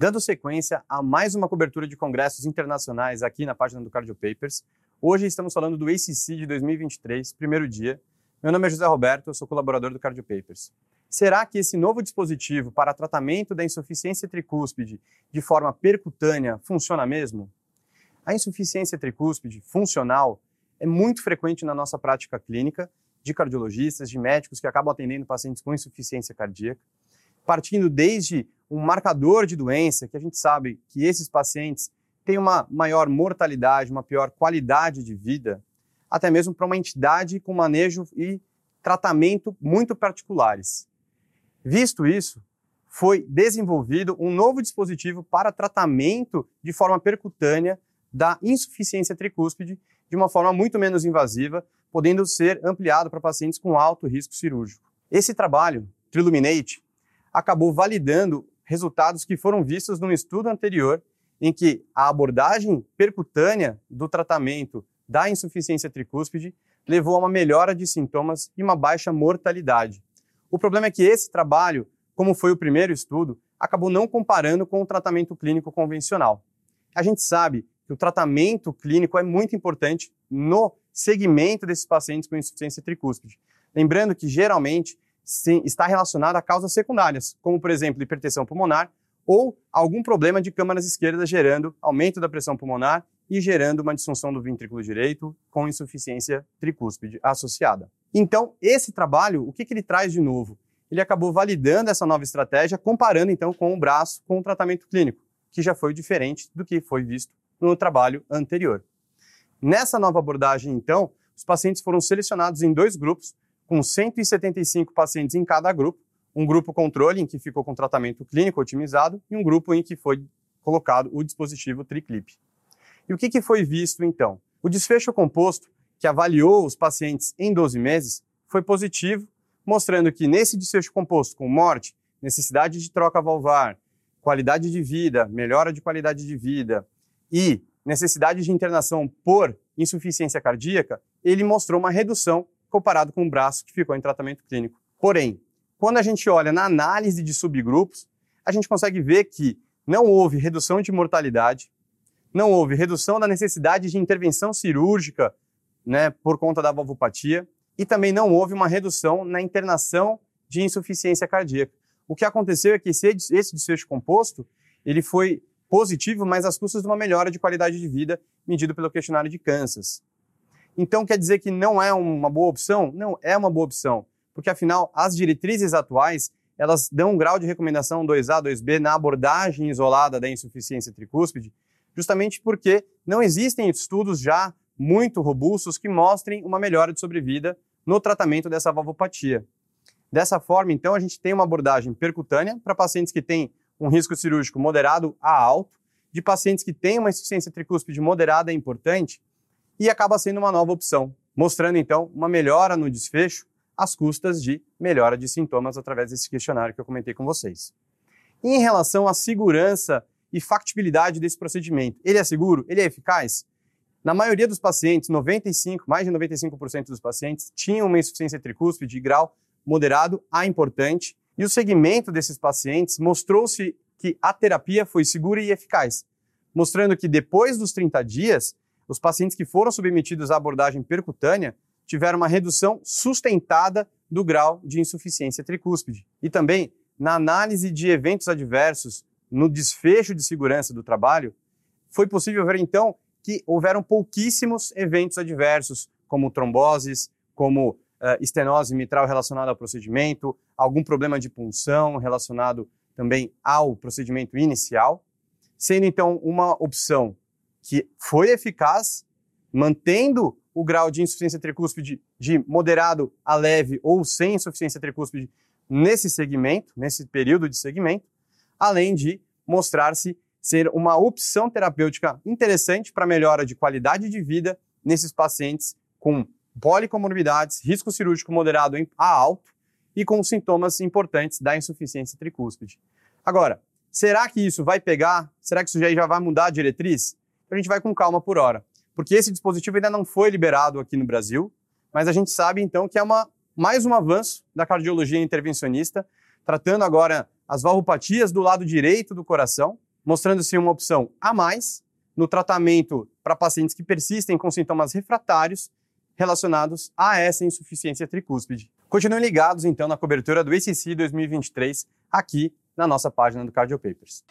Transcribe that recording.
Dando sequência a mais uma cobertura de congressos internacionais aqui na página do Cardio Papers, hoje estamos falando do ACC de 2023, primeiro dia. Meu nome é José Roberto, eu sou colaborador do Cardio Papers. Será que esse novo dispositivo para tratamento da insuficiência tricúspide de forma percutânea funciona mesmo? A insuficiência tricúspide funcional é muito frequente na nossa prática clínica de cardiologistas, de médicos que acabam atendendo pacientes com insuficiência cardíaca, partindo desde um marcador de doença, que a gente sabe que esses pacientes têm uma maior mortalidade, uma pior qualidade de vida, até mesmo para uma entidade com manejo e tratamento muito particulares. Visto isso, foi desenvolvido um novo dispositivo para tratamento de forma percutânea da insuficiência tricúspide de uma forma muito menos invasiva, podendo ser ampliado para pacientes com alto risco cirúrgico. Esse trabalho, Triluminate, acabou validando resultados que foram vistos num estudo anterior, em que a abordagem percutânea do tratamento da insuficiência tricúspide levou a uma melhora de sintomas e uma baixa mortalidade. O problema é que esse trabalho, como foi o primeiro estudo, acabou não comparando com o tratamento clínico convencional. A gente sabe que o tratamento clínico é muito importante no segmento desses pacientes com insuficiência tricúspide. Lembrando que geralmente está relacionado a causas secundárias, como, por exemplo, hipertensão pulmonar ou algum problema de câmaras esquerdas gerando aumento da pressão pulmonar e gerando uma disfunção do ventrículo direito com insuficiência tricúspide associada. Então, esse trabalho, o que, que ele traz de novo? Ele acabou validando essa nova estratégia, comparando então com o braço com o tratamento clínico, que já foi diferente do que foi visto no trabalho anterior. Nessa nova abordagem, então, os pacientes foram selecionados em dois grupos com 175 pacientes em cada grupo, um grupo controle em que ficou com tratamento clínico otimizado e um grupo em que foi colocado o dispositivo TriClip. E o que, que foi visto então? O desfecho composto, que avaliou os pacientes em 12 meses, foi positivo, mostrando que nesse desfecho composto com morte, necessidade de troca valvar, qualidade de vida, melhora de qualidade de vida e necessidade de internação por insuficiência cardíaca, ele mostrou uma redução comparado com o braço que ficou em tratamento clínico. Porém, quando a gente olha na análise de subgrupos, a gente consegue ver que não houve redução de mortalidade, não houve redução da necessidade de intervenção cirúrgica né, por conta da valvopatia e também não houve uma redução na internação de insuficiência cardíaca. O que aconteceu é que esse, esse desfecho composto ele foi positivo, mas às custas de uma melhora de qualidade de vida medido pelo questionário de Kansas. Então quer dizer que não é uma boa opção? Não, é uma boa opção, porque afinal as diretrizes atuais elas dão um grau de recomendação 2A, 2B na abordagem isolada da insuficiência tricúspide, justamente porque não existem estudos já muito robustos que mostrem uma melhora de sobrevida no tratamento dessa valvopatia. Dessa forma, então, a gente tem uma abordagem percutânea para pacientes que têm um risco cirúrgico moderado a alto, de pacientes que têm uma insuficiência tricúspide moderada é importante, e acaba sendo uma nova opção, mostrando então uma melhora no desfecho às custas de melhora de sintomas através desse questionário que eu comentei com vocês. Em relação à segurança e factibilidade desse procedimento, ele é seguro? Ele é eficaz? Na maioria dos pacientes, 95, mais de 95% dos pacientes tinham uma insuficiência tricúspide de grau moderado a importante, e o segmento desses pacientes mostrou-se que a terapia foi segura e eficaz, mostrando que depois dos 30 dias, os pacientes que foram submetidos à abordagem percutânea tiveram uma redução sustentada do grau de insuficiência tricúspide. E também, na análise de eventos adversos, no desfecho de segurança do trabalho, foi possível ver então que houveram pouquíssimos eventos adversos, como tromboses, como uh, estenose mitral relacionada ao procedimento, algum problema de punção relacionado também ao procedimento inicial, sendo então uma opção que foi eficaz, mantendo o grau de insuficiência tricúspide de moderado a leve ou sem insuficiência tricúspide nesse segmento, nesse período de segmento, além de mostrar-se ser uma opção terapêutica interessante para melhora de qualidade de vida nesses pacientes com policomorbidades, risco cirúrgico moderado a alto e com sintomas importantes da insuficiência tricúspide. Agora, será que isso vai pegar? Será que isso já vai mudar a diretriz? Então a gente vai com calma por hora, porque esse dispositivo ainda não foi liberado aqui no Brasil, mas a gente sabe então que é uma, mais um avanço da cardiologia intervencionista, tratando agora as valvopatias do lado direito do coração, mostrando-se uma opção a mais no tratamento para pacientes que persistem com sintomas refratários relacionados a essa insuficiência tricúspide. Continuem ligados então na cobertura do ACC 2023 aqui na nossa página do Cardiopapers.